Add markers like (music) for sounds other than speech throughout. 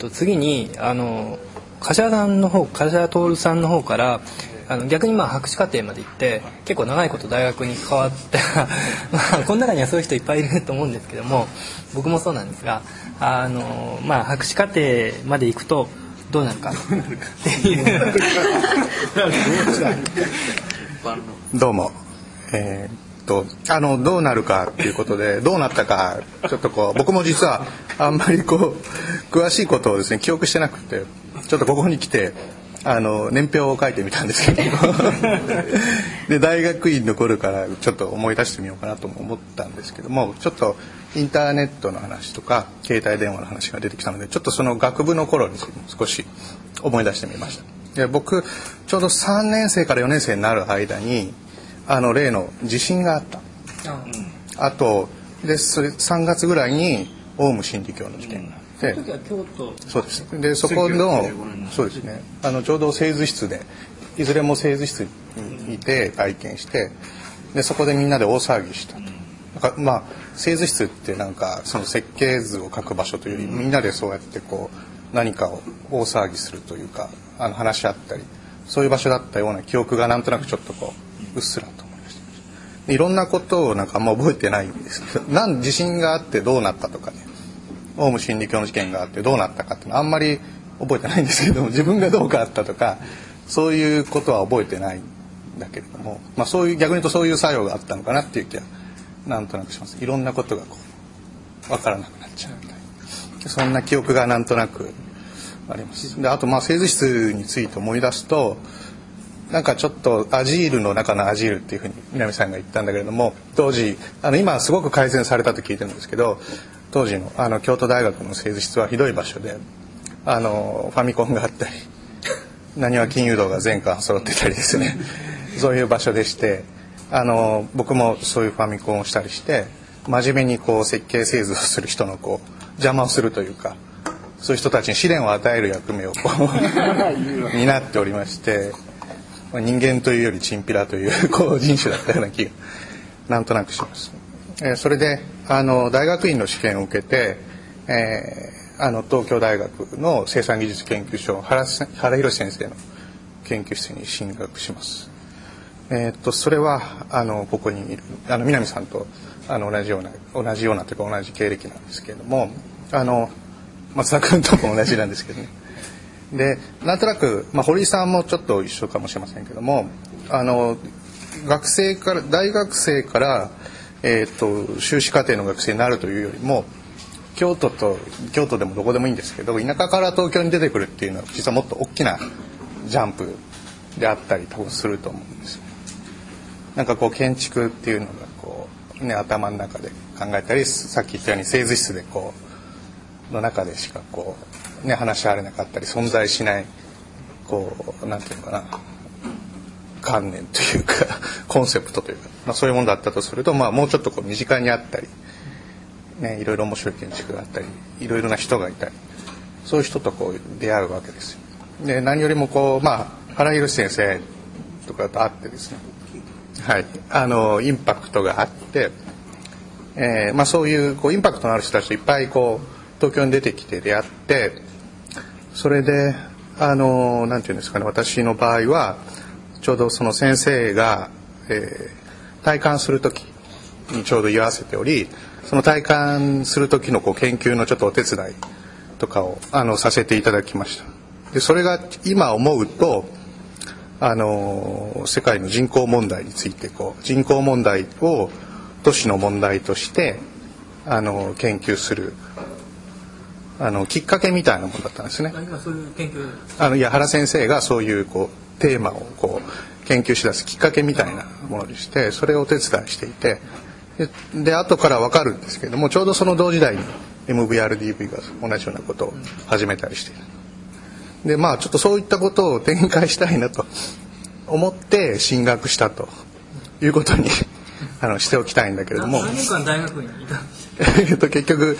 と次にあの柏さんの方柏徹さんの方からあの逆にまあ博士課程まで行って結構長いこと大学に関わって (laughs) まあこの中にはそういう人いっぱいいると思うんですけども僕もそうなんですがあの、まあ、博士課程まで行くとどうなるかっていうどうも。えーと、あの、どうなるかっていうことで、どうなったか、ちょっとこう、僕も実は、あんまりこう、詳しいことをですね、記憶してなくて、ちょっとここに来て、あの、年表を書いてみたんですけどで、大学院の頃からちょっと思い出してみようかなとも思ったんですけども、ちょっと、インターネットの話とか、携帯電話の話が出てきたので、ちょっとその学部の頃に少し思い出してみました。で僕ちょうど3年生から4年生になる間にあの例の地震があった。あとでそれ3月ぐらいにオウム真理教の事件があって、その時は京都。そうです。でそこのそうですね。あのちょうど製図室でいずれも製図室にいて体験してでそこでみんなで大騒ぎした。と。なんかまあ製図室ってなんかその設計図を書く場所というよりみんなでそうやってこう何かを大騒ぎするというかあの話し合ったりそういう場所だったような記憶がなんとなくちょっとこううっすらと思いました。いろんなことをなんかあんま覚えてないんです。け (laughs) どなん地震があってどうなったとかね。オウム真理教の事件があってどうなったかっていうのはあんまり覚えてないんですけども (laughs) 自分がどうかあったとかそういうことは覚えてないんだけれども、まあ、そういう逆に言うとそういう作用があったのかなっていう気はなんとなくします。いろんなことがこう分からなくなっちゃうみたいな。そんな記憶がなんとなくあります。であとまあ製図室について思い出すとなんかちょっとアジールの中のアジールっていうふうに南さんが言ったんだけれども当時あの今はすごく改善されたと聞いてるんですけど当時のあの京都大学の製図室はひどい場所であのファミコンがあったり (laughs) なにわ金融道が全巻揃ってたりですね。(laughs) そういう場所でしてあの僕もそういうファミコンをしたりして真面目にこう設計製図をする人のこう邪魔をするというかそういう人たちに試練を与える役目をこう (laughs) 担っておりましてまあ人間というよりチンピラという (laughs) こう人種だったような気がなんとなくします。えーそれであの大学院の試験を受けて、えーあの東京大学の生産技術研究所原原宏先生の研究室に進学します。えーっとそれはあのここにいるあの南さんとあの同じような同じようなというか同じ経歴なんですけれどもあの松田君とも同じなんですけどね。でなんとなく、まあ、堀井さんもちょっと一緒かもしれませんけどもあの学生から大学生から、えー、と修士課程の学生になるというよりも京都と京都でもどこでもいいんですけど田舎から東京に出てくるっていうのは実はもっと大きなジャンプであったり多分すると思うんです。なんかこう建築っていうのがこう、ね、頭の中で考えたりさっき言ったように製図室でこうの中でしかこう、ね、話し合われなかったり存在しないこうなんていうのかな。観念というか (laughs) コンセプトというか、まあ、そういうものだったとすると、まあ、もうちょっとこう身近にあったり、ね、いろいろ面白い建築があったりいろいろな人がいたりそういう人とこう出会うわけですよ。で何よりもこう、まあ、原宏先生とかと会ってですね。はい、あのインパクトがあって、えーまあ、そういうこうインパクトのある人たちといっぱいこう東京に出てきて出会ってそれであのなんていうんですかね私の場合はちょうどその先生が、えー、体感する時にちょうど居合わせておりその体感する時のこう研究のちょっとお手伝いとかをあのさせていただきました。でそれが今思うとあの世界の人口問題についてこう人口問題を都市の問題としてあの研究するあのきっかけみたいなものだったんですね。あのいや原先生がそういうこうテーマをこう研究しだすきっかけみたいなものでしてそれをお手伝いしていてでで後から分かるんですけれどもちょうどその同時代に MVRDV が同じようなことを始めたりしている。でまあちょっとそういったことを展開したいなと思って進学したということにあのしておきたいんだけれども何年間大学にいた結局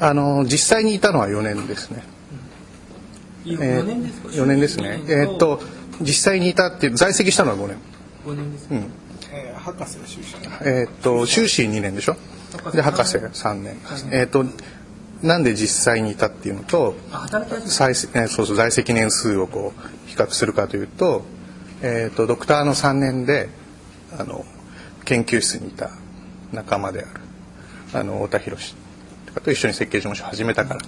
あの実際にいたのは4年ですね。え4年ですか？4年ですね。えっと実際にいたっていう在籍したのは5年。5年ですか、うん。えー博士の修士えっと修士2年でしょ？で博士3年。えっとなんで実際にいたっていうのと在そうそう在籍年数をこう比較するかというと,、えーと、ドクターの3年であの研究室にいた仲間であるあの太田博とかと一緒に設計事務所始めたから。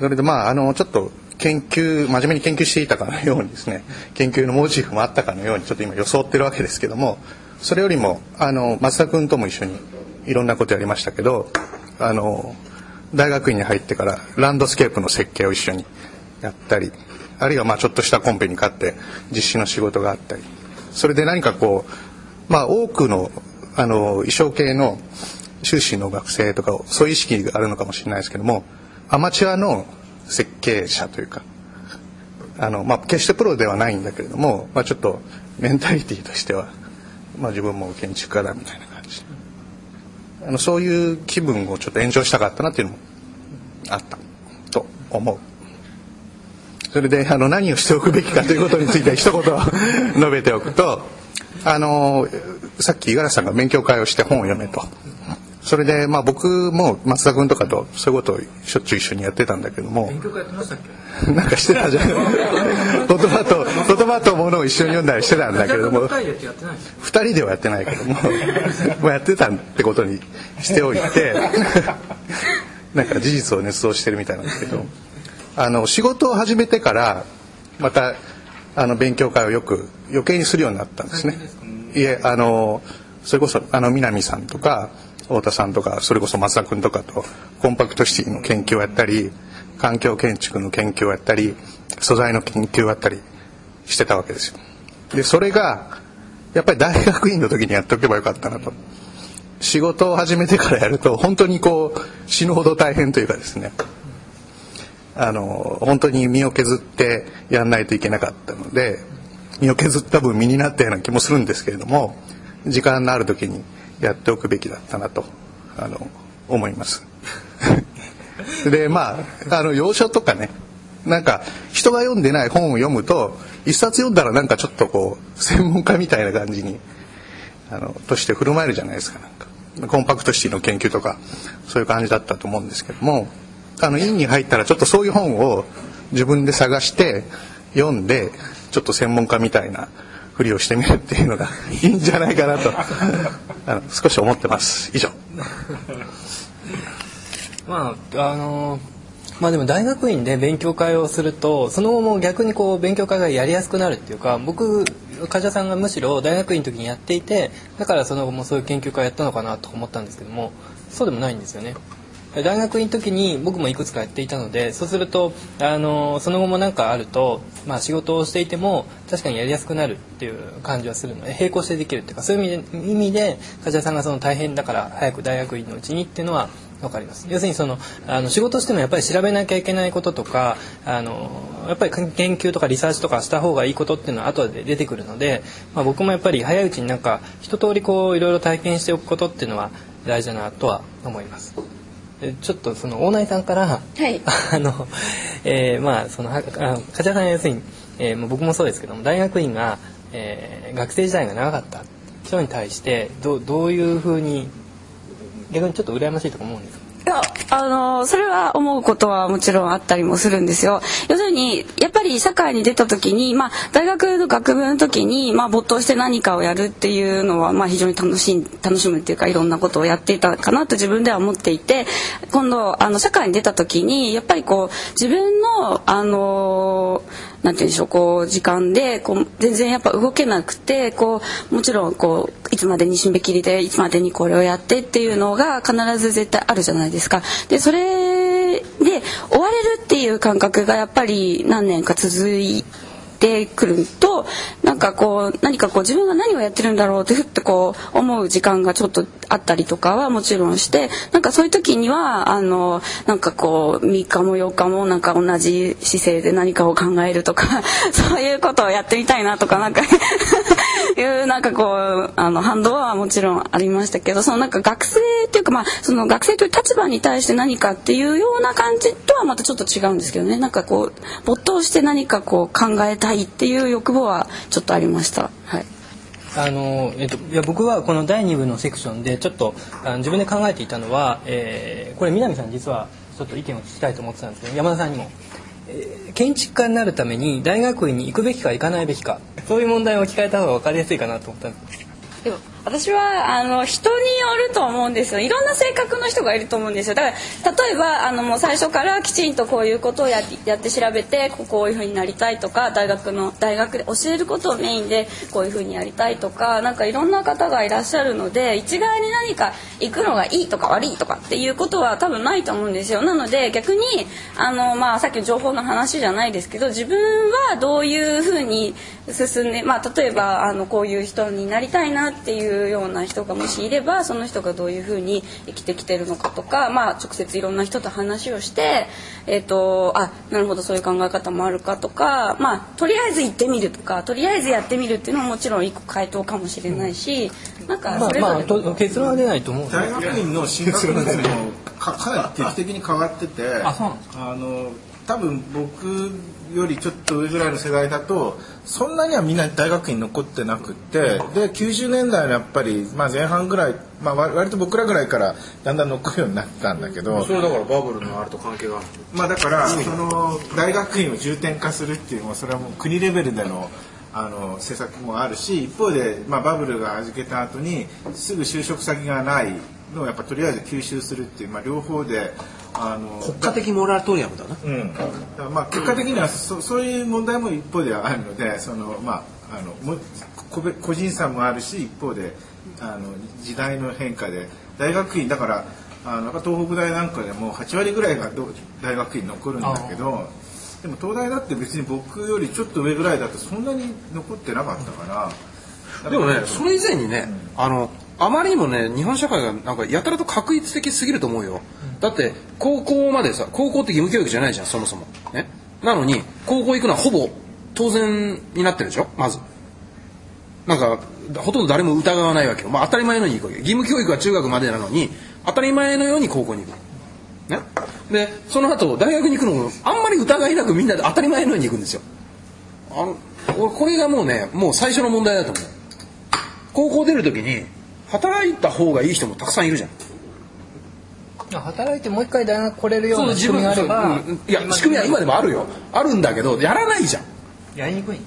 それでまああのちょっと研究真面目に研究していたかのようにですね研究のモチーフもあったかのようにちょっと今装ってるわけですけどもそれよりもあの松田君とも一緒にいろんなことやりましたけどあの大学院に入ってからランドスケープの設計を一緒にやったりあるいはまあちょっとしたコンペに勝って実施の仕事があったり。それで何かこうまあ多くのあの衣装系の修士の学生とかそういう意識があるのかもしれないですけどもアマチュアの設計者というかあの、まあ、決してプロではないんだけれども、まあ、ちょっとメンタリティーとしては、まあ、自分も建築家だみたいな感じ。あのそういう気分をちょっと延長したかったなっていうのもあったと思う。それであの何をしておくべきかということについて一言述べておくとあのさっき五十嵐さんが勉強会をして本を読めと。それでまあ僕も松田君とかとそういうことをしょっちゅう一緒にやってたんだけども勉強会やってましたっけ？(laughs) なんかしてたじゃん。(laughs) 言葉と言葉とものを一緒に読んだりしてたんだけれども二人ではやってないけども (laughs) もうやってたってことにしておいてなんか事実を捏造してるみたいなんですけどあの仕事を始めてからまたあの勉強会をよく余計にするようになったんですね。いえあのそれこそあの南さんとか太田さんとかそれこそ松田君とかとコンパクトシティの研究をやったり環境建築の研究をやったり素材の研究をやったりしてたわけですよ。でそれがやっぱり大学院の時にやっておけばよかったなと。仕事を始めてからやると本当にこう死ぬほど大変というかですね。あの本当に身を削ってやんないといけなかったので身を削った分身になったような気もするんですけれども時間のある時にやっておくべきだったなとあの思います。(laughs) でまああの洋書とかねなんか人が読んでない本を読むと一冊読んだらなんかちょっとこう専門家みたいな感じにあのとして振る舞えるじゃないですかなんか。コンパクトシティの研究とかそういう感じだったと思うんですけどもあの院に入ったらちょっとそういう本を自分で探して読んでちょっと専門家みたいなふりをしてみるっていうのがいいんじゃないかなと。(laughs) あの少し思ってます。以上。(laughs) まああのまあでも大学院で勉強会をするとその後も逆にこう勉強会がやりやすくなるっていうか僕患者さんがむしろ大学院の時にやっていてだからその後もそういう研究会やったのかなと思ったんですけどもそうでもないんですよね。大学院の時に僕もいくつかやっていたのでそうするとあのその後も何かあると、まあ、仕事をしていても確かにやりやすくなるっていう感じはするので並行してできるっていうかそういう意味で意味で患者さんがその大変だから早く大学院のうちにっていうのは分かります要するにそのあの仕事してもやっぱり調べなきゃいけないこととかあのやっぱり研究とかリサーチとかした方がいいことっていうのは後で出てくるので、まあ、僕もやっぱり早いうちになんか一通りこういろいろ体験しておくことっていうのは大事だなとは思います。ちょっとその大内さんから、はい、あの、えー、まあその梶原さんは要するに、えー、僕もそうですけども大学院が、えー、学生時代が長かった人に対してどどういうふうに逆にちょっと羨ましいとか思うんですか？いや、あのそれは思うことはもちろんあったりもするんですよ。要するに、やっぱり社会に出た時に、まあ、大学の学部の時に、まあ、没頭して何かをやるっていうのは、まあ、非常に楽しい、楽しむっていうか、いろんなことをやっていたかなと自分では思っていて、今度、あの、社会に出た時に、やっぱりこう、自分の、あのなんて言うんでしょうこう時間でこう全然やっぱ動けなくてこうもちろんこういつまでに締め切りでいつまでにこれをやってっていうのが必ず絶対あるじゃないですか。でそれで終われるっていう感覚がやっぱり何年か続いてくるとなんかこう何かこう自分が何をやってるんだろうってふってこう思う時間がちょっとあったりとかはもちろんしてなんかそういう時にはあのなんかこう3日も4日もなんか同じ姿勢で何かを考えるとか (laughs) そういうことをやってみたいなとかなんか (laughs) いうなんかこうあの反動はもちろんありましたけどそのなんか学生っていうかまあその学生という立場に対して何かっていうような感じとはまたちょっと違うんですけどね。なんかこう没頭して何かこう考えたいっていう欲望はちょっとありました。はい。あのえっと、いや僕はこの第2部のセクションでちょっとあの自分で考えていたのは、えー、これ南さん実はちょっと意見を聞きたいと思ってたんですけど山田さんにも、建築家になるために大学院に行くべきか行かないべきかそういう問題を聞かれた方が分かりやすいかなと思ったんです。でも私はあの人によると思うんですよ。いろんな性格の人がいると思うんですよ。だから例えばあのもう最初からきちんとこういうことをややって調べてこういうふうになりたいとか大学の大学で教えることをメインでこういうふうにやりたいとかなんかいろんな方がいらっしゃるので一概に何か行くのがいいとか悪いとかっていうことは多分ないと思うんですよ。なので逆にあの、まあ、さっきの情報の話じゃないですけど自分はどういうふうに進んで、まあ、例えばあのこういう人になりたいなっていうような人がもしいればその人がどういうふうに生きてきてるのかとか、まあ、直接いろんな人と話をして、えーと、あなるほどそういう考え方もあるかとか、まあ、とりあえず行ってみるとかとりあえずやってみるっていうのももちろん一個回答かもしれないし、なんかそれぞれ、まあまあ、結論は出ないと思う。大学院の進学率もかかなり劇的に変わっててあの多分僕よりちょっと上ぐらいの世代だとそんなにはみんな大学院残ってなくってで90年代のやっぱり、まあ、前半ぐらい、まあ、割と僕らぐらいからだんだん残るようになったんだけどそれだからバブルのあれと関係がまあだからその大学院を重点化するっていうのはそれはもう国レベルでのあの政策もあるし一方で、まあ、バブルがはじけた後にすぐ就職先がないのをやっぱとりあえず吸収するっていう、まあ、両方であの国家的モラトリアムだな、うん、だまあ結果的にはそそういう問題も一方ではあるのでその、まあ、あのも個人差もあるし一方であの時代の変化で大学院だからあの東北大なんかでも8割ぐらいが大学院残るんだけどでも東大だって別に僕よりちょっと上ぐらいだとそんなに残ってなかったから。でもねそれ以前にね、うん、あのあまりにもね日本社会がなんかやたらと確一的すぎると思うよ、うん、だって高校までさ高校って義務教育じゃないじゃんそもそも。ね？なのに高校行くのはほぼ当然になってるでしょ？まず。なんかほとんど誰も疑わないわけよ、まあ、当たり前のように行くわけ義務教育は中学までなのに当たり前のように高校に行く。ね？でその後大学に行くのもあんまり疑いなくみんなで当たり前のように行くんですよ。あのこれがもうねもう最初の問題だと思う。高校出る時に働いた方がいい人もたくさんいるじゃん。働いてもう一回大学来れるような仕組みがあれば、いや仕組みは今でもあるよ。あるんだけどやらないじゃん。やりにくい、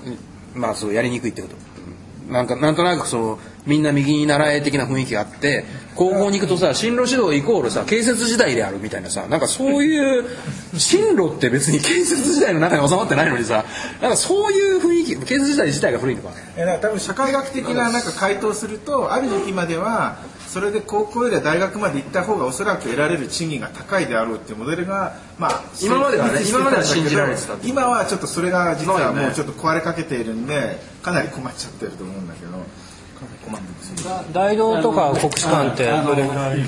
まあそうやりにくいってことなんかなんとなくそのみんな右に習え的な雰囲気があって高校に行くとさ進路指導イコールさ建設時代であるみたいなさなんかそういう進路って別に (laughs) 建設時代の中に収まってないのにさなんかそういう雰囲気建設時代自体が古いのか。えだか多分社会学的ななんか回答するとある時期まではそれで高校よりは大学まで行った方がおそらく得られる賃金が高いであろうっていうモデルが、まあ、今まではね今までは信じられてた今はちょっとそれが実はもうちょっと壊れかけているんでかなり困っちゃってると思うんだけど。困ってます大道とか国士舘ってどれぐらい？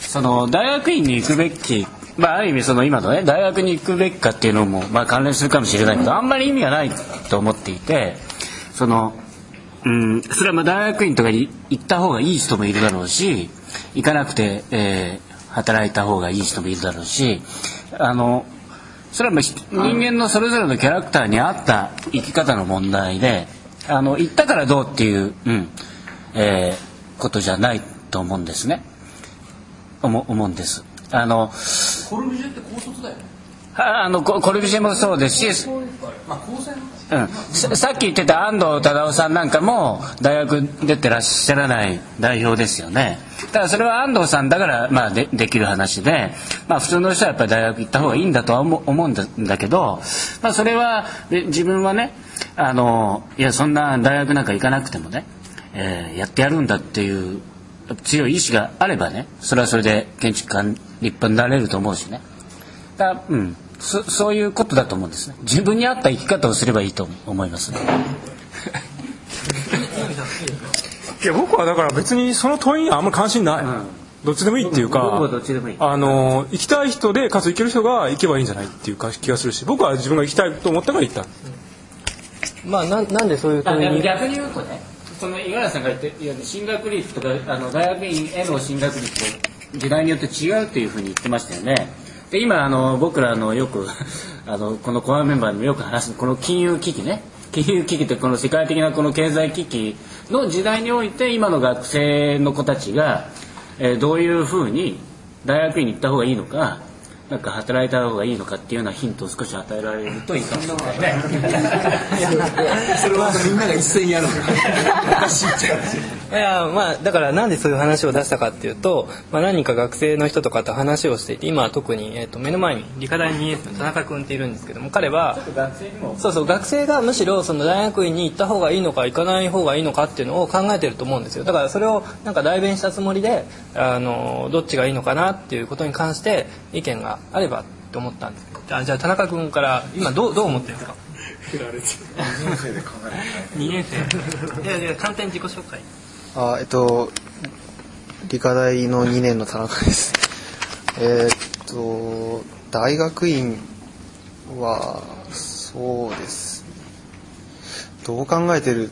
その大学院に行くべきまあ、ある意味その今のね大学に行くべきかっていうのもまあ関連するかもしれないけどあんまり意味がないと思っていてそのうん。それはまあ大学院とかに行った方がいい人もいるだろうし行かなくて、えー、働いた方がいい人もいるだろうしあのそれはまあ人間のそれぞれのキャラクターに合った生き方の問題であの行ったからどうっていう、うんえー、ことじゃないと思うんですね。思思うんです。あのコルビジェって高卒だよね。あのコルビジェもそうですし、まあ、うん、さっき言ってた安藤忠雄さんなんかも大学出てらっしゃらない代表ですよね。ただそれは安藤さんだから、まあで、できる話で、まあ、普通の人はやっぱり大学行った方がいいんだとは思うんだけど、まあ、それは自分はねあのいやそんな大学なんか行かなくてもね、えー、やってやるんだっていう強い意志があればねそれはそれで建築家立派になれると思うしね。だうん。そそういうことだと思うんですね。自分に合った生き方をすればいいと思いますね。いや僕はだから別にその問いにはあんまり関心ない、うん、どっちでもいいっていうかあの行きたい人でかつ行ける人が行けばいいんじゃないっていう気がするし僕は自分が行きたいと思ったから行った、まあななんでそういう問いに？逆に言うとねその五十嵐さんが言っていや進学率とかあの大学院への進学率時代によって違うというふうに言ってましたよねで今あの僕らのよく (laughs) あのこのコアメンバーにもよく話すこの金融危機ね。金融危機ってこの世界的なこの経済危機の時代において今の学生の子たちが、えー、どういうふうに大学院に行った方がいいのかなんか働いた方がいいのかっていうようなヒントを少し与えられるといいかもしれないね。それはみんなが一斉にやるのいやまあだからなんでそういう話を出したかっていうと、まあ、何人か学生の人とかと話をしていて今は特に、えー、と目の前に理科大2年生の田中君っているんですけども彼はそうそう学生がむしろその大学院に行った方がいいのか行かない方がいいのかっていうのを考えてると思うんですよだからそれをなんか代弁したつもりであのどっちがいいのかなっていうことに関して意見があればと思ったんですけど。あじゃあ田中君から今どうどう思ってるんですか？2年生で考え2年生。いやいや簡単に自己紹介。あえっと理科大の2年の田中です。えー、っと大学院はそうですどう考えてる、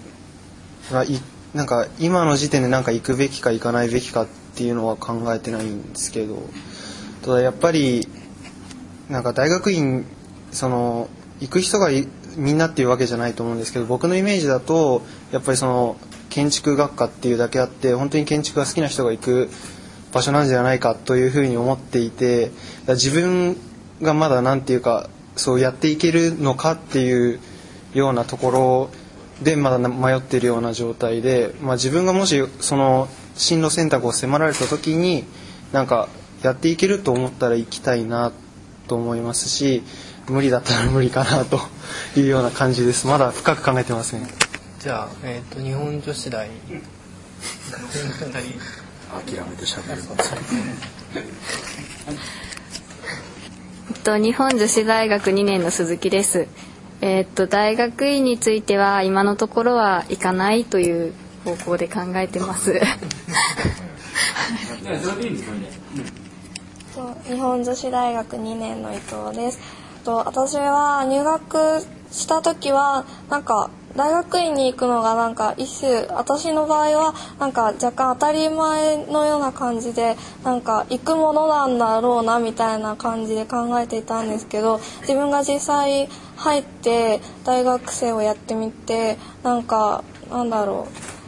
まあ、いなんか今の時点でなんか行くべきか行かないべきかっていうのは考えてないんですけど。ただやっぱりなんか大学院その行く人がみんなっていうわけじゃないと思うんですけど僕のイメージだとやっぱりその建築学科っていうだけあって本当に建築が好きな人が行く場所なんじゃないかというふうに思っていて自分がまだ何て言うかそうやっていけるのかっていうようなところでまだ迷っているような状態で、まあ、自分がもしその進路選択を迫られた時になんかやっていけると思ったら行きたいなってと思いますし無理だったら無理かなと (laughs) いうような感じですまだ深く考えてません。じゃあ、えーと、日本女子大諦めてしゃべるえっと日本女子大学2年の鈴木です。えっと大学院については今のところは行かないという方向で考えてます。(laughs) 日本女子大学2年の伊藤です。と私は入学した時はなんか大学院に行くのがなんか一種私の場合はなんか若干当たり前のような感じでなんか行くものなんだろうなみたいな感じで考えていたんですけど自分が実際入って大学生をやってみてなんかなんだろう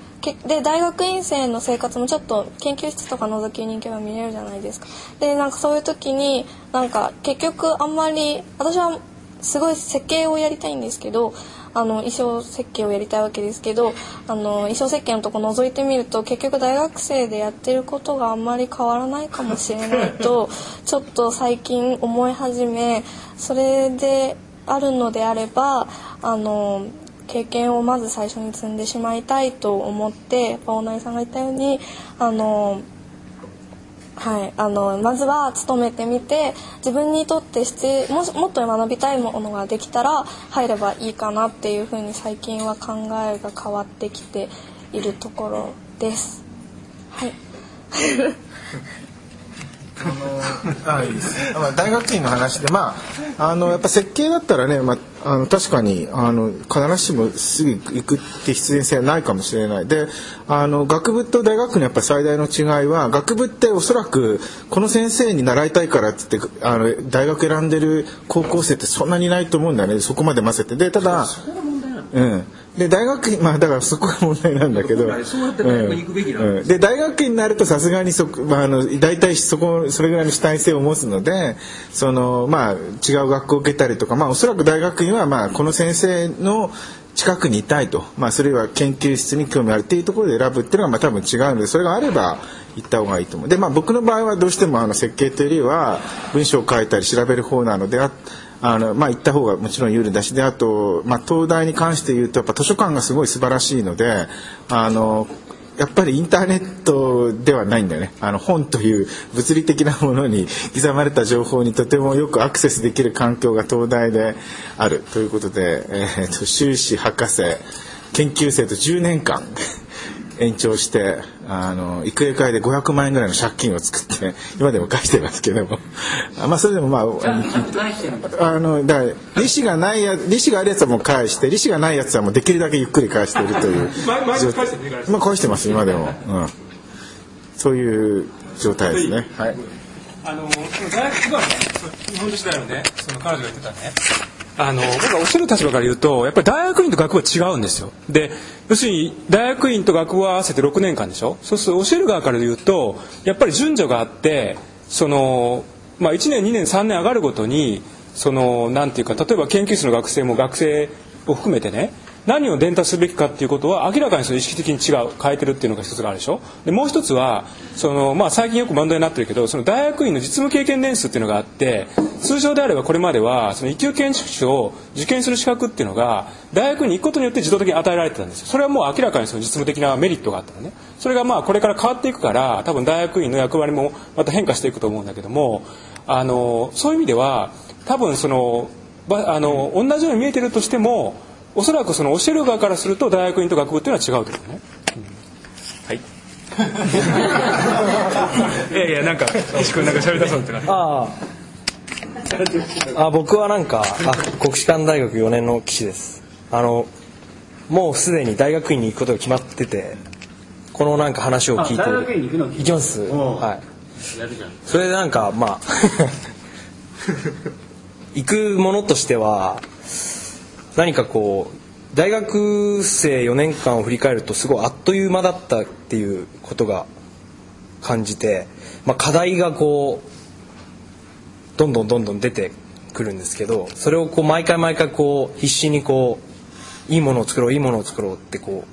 で大学院生の生活もちょっと研究室とか覗きに行けば見れるじゃないですか。でなんかそういう時になんか結局あんまり私はすごい設計をやりたいんですけどあの衣装設計をやりたいわけですけどあの衣装設計のとこ覗いてみると結局大学生でやってることがあんまり変わらないかもしれないと (laughs) ちょっと最近思い始めそれであるのであればあの経験をまず最初に積んでしまいたいと思ってやっぱ大内さんが言ったようにあのはい、あのまずは勤めてみて自分にとって必要ももっと学びたいものができたら入ればいいかなっていうふうに最近は考えが変わってきているところです。はいあのあいいです。ね、まあ、大学院の話でまああのやっぱ設計だったらね、まあ、あの確かにあの必ずしもすぐ行くって必然性はないかもしれない。であの学部と大学のやっぱ最大の違いは学部っておそらくこの先生に習いたいからっつってあの大学選んでる高校生ってそんなにいないと思うんだよね。そこまで混ぜて。でただうんで大学院まあだからそこが問題なんだけど、で大学院になるとさすがにそ、まあ、あの大体そこそれぐらいの主体性を持つのでそのまあ違う学校を受けたりとかまあおそらく大学院はまあこの先生の近くにいたいと、まあ、それは研究室に興味あるっていうところで選ぶっていうのはまあ多分違うのでそれがあれば行った方がいいと思う。でまあ僕の場合はどうしてもあの設計というよりは文章を書いたり調べる方なのでああの、まあ、行った方がもちろん有利だし、で、あと、まあ、東大に関して言うと、やっぱ図書館がすごい素晴らしいので、あの、やっぱりインターネットではないんだよね。あの本という物理的なものに刻まれた情報にとてもよくアクセスできる環境が東大であるということで、えー、と修士博士研究生と10年間延長してあの育英会で500万円ぐらいの借金を作って (laughs) 今でも返してますけども。まあそれでもまああのだから利子がないや利子があるやつはもう返して利子がないやつはもうできるだけゆっくり返しているという (laughs) まあ返してます今でも、うん、そういう状態ですね。はい。あの大学はね。日本女子大のねその彼女が言ってたねあの僕がおっしゃる立場から言うとやっぱり大学院と学部は違うんですよ。で要するに大学院と学部を合わせて6年間でしょ？そうすると教える側から言うとやっぱり順序があってその、まあ、1年2年3年上がるごとにそのなんていうか例えば研究室の学生も学生を含めてね何を伝達すべきかっていうことは明らかにその意識的に違う変えてるっていうのが一つがあるでしょ？でもう一つはその、まあ、最近よく問題になってるけどその大学院の実務経験年数っていうのがあって通常であればこれまではその一級建築士を受験する資格っていうのが大学に行くことによって自動的に与えられてたんですそれはもう明らかにその実務的なメリットがあったのね。それがまあこれから変わっていくから多分大学院の役割もまた変化していくと思うんだけどもあのそういう意味では多分そのばあの同じように見えてるとしてもおそらくその教える側からすると大学院と学部っていうのは違うと思うね、はい。(laughs) いやいやなんか石君なんか喋り出そうってなああ。僕はなんかあ国士舘大学4年の岸です。あのもうすでに大学院に行くことが決まっててこのなんか話を聞いて大学院に行くの？行きます。はい。やるじゃん。それでなんかまあ (laughs) 行くものとしては何かこう大学生4年間を振り返るとすごいあっという間だったっていうことが感じて、まあ、課題がこうどんどんどんどん出てくるんですけどそれをこう毎回毎回こう必死にこういいものを作ろういいものを作ろうってこ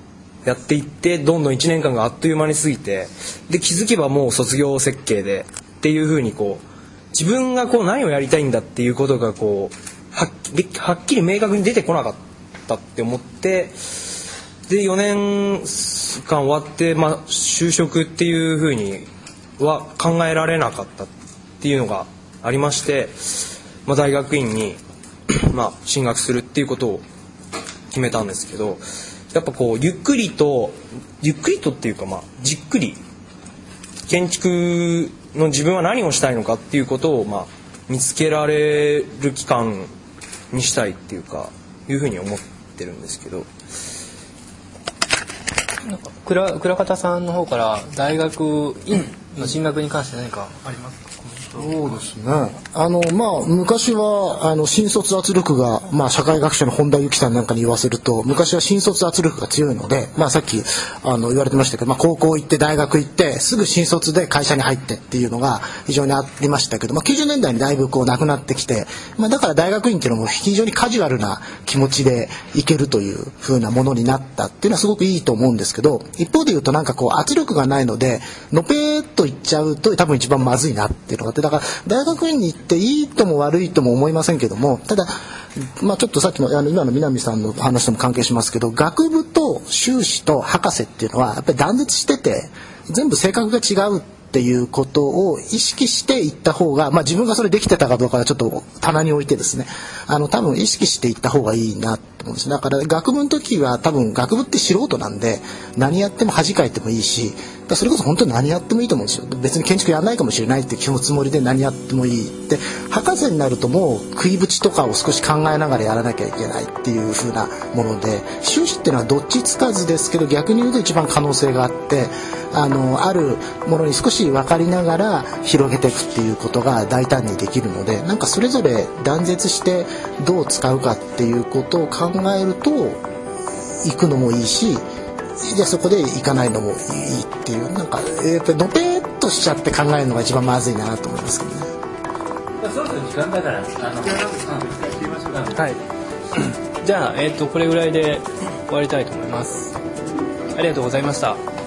うやっていってどんどん1年間があっという間に過ぎてで気づけばもう卒業設計でっていうふうにこう自分がこう何をやりたいんだっていうことがこうはっきりはっきり明確に出てこなかったって思ってで4年間終わって、まあ、就職っていうふうには考えられなかったっていうのがありまして、まあ、大学院に (clears throat) まあ進学するっていうことを決めたんですけどやっぱこうゆっくりとゆっくりとっていうかまあじっくり建築の自分は何をしたいのかっていうことをまあ見つけられる期間にしたいっていうかいうふうに思ってるんですけど。倉倉方さんの方から大学院の進学に関して何かありますか？そうですね。あの、まあ、昔は、あの、新卒圧力が、まあ、社会学者の本田由紀さんなんかに言わせると、昔は新卒圧力が強いので、まあ、さっき、あの、言われてましたけど、まあ、高校行って、大学行って、すぐ新卒で会社に入ってっていうのが非常にありましたけど、まあ、90年代にだいぶこう、なくなってきて、まあ、だから大学院っていうのも非常にカジュアルな気持ちで行けるという風なものになったっていうのはすごくいいと思うんですけど、一方で言うとなんかこう、圧力がないので、のぺーっと行っちゃうと多分一番まずいなっていうのがって、だから大学院に行っていいとも悪いとも思いませんけどもただ、まあ、ちょっとさっきのあの今の南さんの話とも関係しますけど学部と修士と博士っていうのはやっぱり断絶してて全部性格が違うっていうことを意識していった方が、まあ、自分がそれできてたかどうかはちょっと棚に置いてですねあの多分意識していった方がいいなと思うんです。だから学部の時は多分学部って素人なんで何やっても恥かいてもいいしそれこそ本当に何やってもいいと思うんですよ。別に建築やらないかもしれないって気のつもりで何やってもいいって博士になるともう食いぶちとかを少し考えながらやらなきゃいけないっていう風なもので修士っていうのはどっちつかずですけど逆に言うと一番可能性があってあのあるものに少し分かりながら広げていくっていうことが大胆にできるのでなんかそれぞれ断絶してどう使うかっていうことを考えると行くのもいいしじゃあそこで行かないのもいいっていうなんかやっぱりのぺーっとしちゃって考えるのが一番まずいなと思いますけどね。そろそろ時間だからあのはい。じゃあ、えっとこれぐらいで終わりたいと思います。ありがとうございました。